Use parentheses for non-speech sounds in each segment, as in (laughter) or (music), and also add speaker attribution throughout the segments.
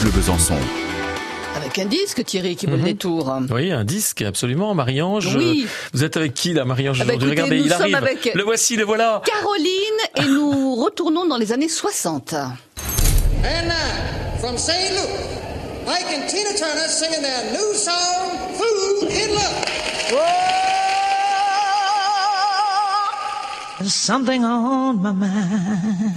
Speaker 1: Bleu Besançon.
Speaker 2: Avec un disque, Thierry, qui vaut le détour.
Speaker 3: Oui, un disque, absolument. Marie-Ange.
Speaker 2: Oui.
Speaker 3: Vous êtes avec qui, là, Marie-Ange,
Speaker 2: bah,
Speaker 3: aujourd'hui Regardez,
Speaker 2: nous
Speaker 3: il
Speaker 2: sommes
Speaker 3: arrive.
Speaker 2: avec-
Speaker 3: Le voici, le voilà.
Speaker 2: Caroline, et nous (laughs) retournons dans les années 60.
Speaker 4: And now, from St. Luke, Mike and Tina Turner singing their new song, Fool in Love.
Speaker 5: There's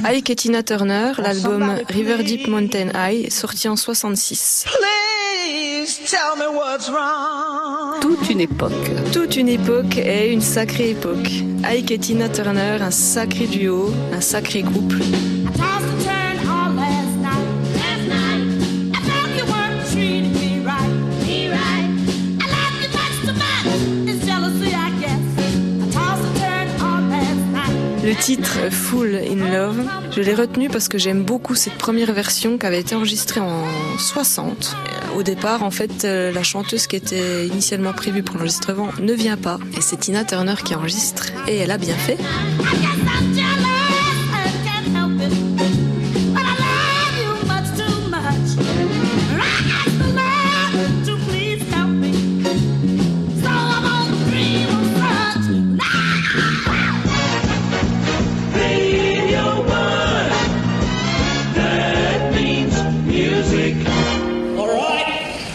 Speaker 6: Ike et Tina Turner, l'album River Deep Mountain High, sorti en 66.
Speaker 5: Please tell me what's wrong.
Speaker 2: Toute une époque.
Speaker 6: Toute une époque et une sacrée époque. Ike et Tina Turner, un sacré duo, un sacré couple. Le titre Full in Love, je l'ai retenu parce que j'aime beaucoup cette première version qui avait été enregistrée en 60. Au départ, en fait, euh, la chanteuse qui était initialement prévue pour l'enregistrement ne vient pas. Et c'est Tina Turner qui enregistre. Et elle a bien fait.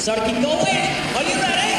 Speaker 7: Sarki, go in. Are you ready?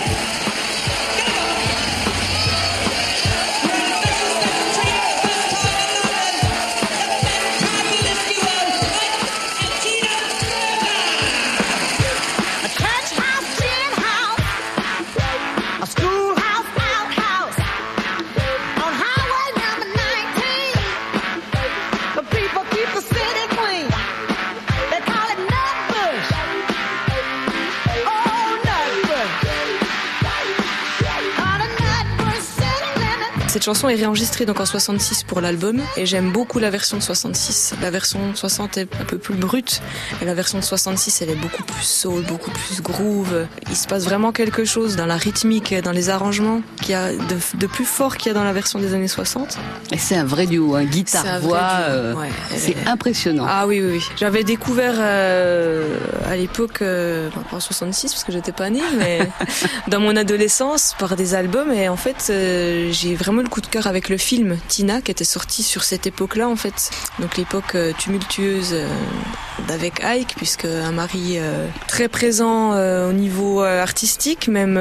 Speaker 6: Cette chanson est réenregistrée donc en 66 pour l'album et j'aime beaucoup la version de 66. La version de 60 est un peu plus brute et la version de 66 elle est beaucoup plus soul, beaucoup plus groove. Il se passe vraiment quelque chose dans la rythmique, dans les arrangements qu'il y a de, de plus fort qu'il y a dans la version des années 60.
Speaker 2: Et c'est un vrai duo,
Speaker 6: vrai
Speaker 2: guitare-voix.
Speaker 6: duo,
Speaker 2: euh,
Speaker 6: ouais.
Speaker 2: c'est
Speaker 6: est-
Speaker 2: impressionnant.
Speaker 6: Ah oui, oui, oui. J'avais découvert euh, à l'époque, euh, en 66 parce que j'étais pas née, mais (laughs) dans mon adolescence par des albums. Et en fait, euh, j'ai vraiment le coup de cœur avec le film Tina qui était sorti sur cette époque-là, en fait. Donc l'époque euh, tumultueuse euh, d'avec Ike, puisque un mari euh, très présent au niveau artistique, même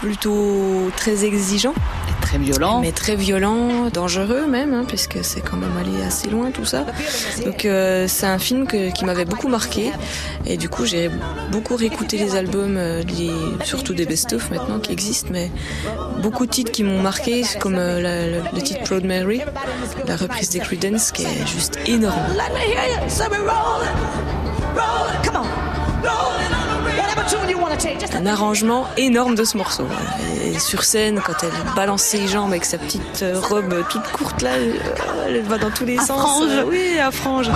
Speaker 6: plutôt très exigeant.
Speaker 2: Très violent.
Speaker 6: Mais très violent, dangereux même, hein, puisque c'est quand même allé assez loin tout ça. Donc euh, c'est un film que- qui m'avait beaucoup marqué. Et du coup j'ai beaucoup réécouté les albums, euh, les- surtout des best-of maintenant qui existent, mais beaucoup de titres qui m'ont marqué, comme euh, la- le, le titre Proud Mary, la reprise des Creedence qui est juste énorme.
Speaker 5: Come on,
Speaker 6: Un arrangement énorme de ce morceau. Et sur scène, quand elle balance ses jambes avec sa petite euh, robe toute courte là, euh, elle va dans tous les
Speaker 2: À
Speaker 6: sens.
Speaker 2: franges.
Speaker 6: Euh, Oui, à frange.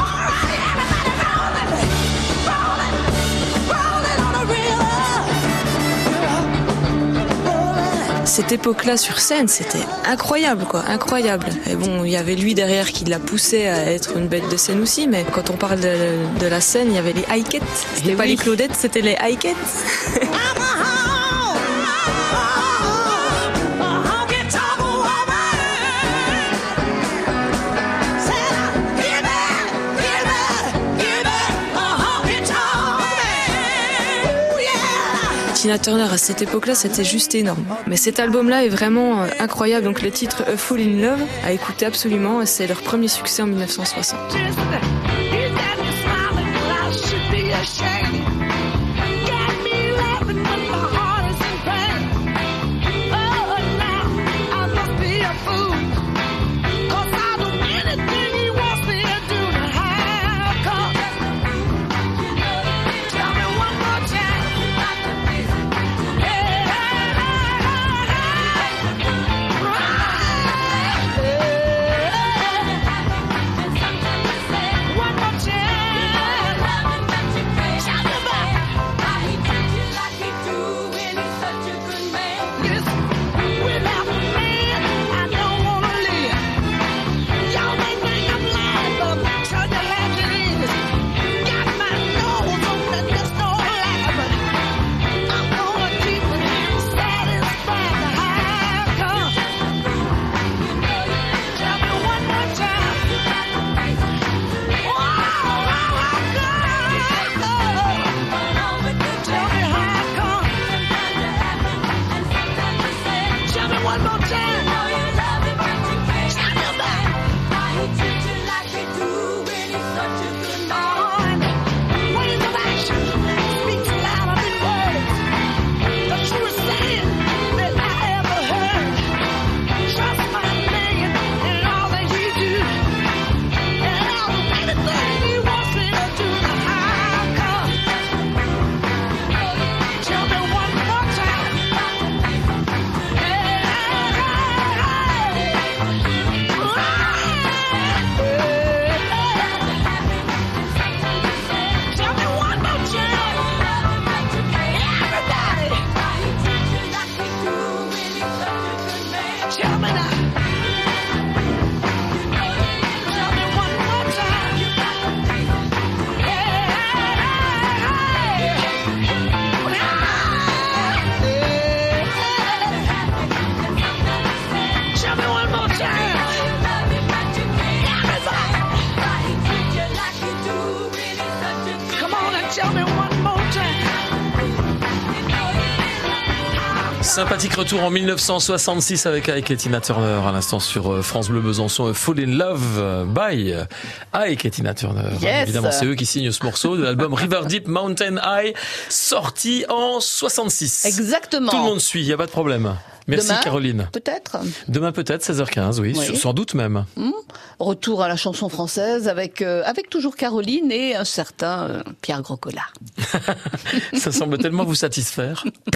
Speaker 6: Cette époque-là sur scène, c'était incroyable, quoi, incroyable. Et bon, il y avait lui derrière qui l'a poussé à être une bête de scène aussi, mais quand on parle de, de la scène, il y avait les Haïquettes. C'était
Speaker 2: Eh
Speaker 6: pas
Speaker 2: oui.
Speaker 6: les Claudettes, c'était les Haïquettes. (laughs) Turner à cette époque-là, c'était juste énorme. Mais cet album-là est vraiment euh, incroyable. Donc le titre A Fool in Love à écouter absolument. C'est leur premier succès en 1960.
Speaker 8: You
Speaker 3: Sympathique retour en 1966 avec Ike et Tina Turner à l'instant sur euh, France Bleu Besançon. euh, Fall in Love euh, by Ike et Tina Turner.
Speaker 2: Yes.
Speaker 3: Évidemment, c'est eux qui signent ce morceau de l'album (laughs) River Deep Mountain High, sorti en 66.
Speaker 2: Exactement.
Speaker 3: Tout le monde suit, il n'y a pas de problème. Merci
Speaker 2: Demain,
Speaker 3: Caroline.
Speaker 2: Peut-être.
Speaker 3: Demain peut-être 16h15, oui,
Speaker 2: Oui.
Speaker 3: sans doute même.
Speaker 2: Retour à la chanson française avec, euh, avec toujours Caroline et un certain euh, Pierre Groscola. (laughs)
Speaker 3: Ça semble tellement vous satisfaire. (laughs)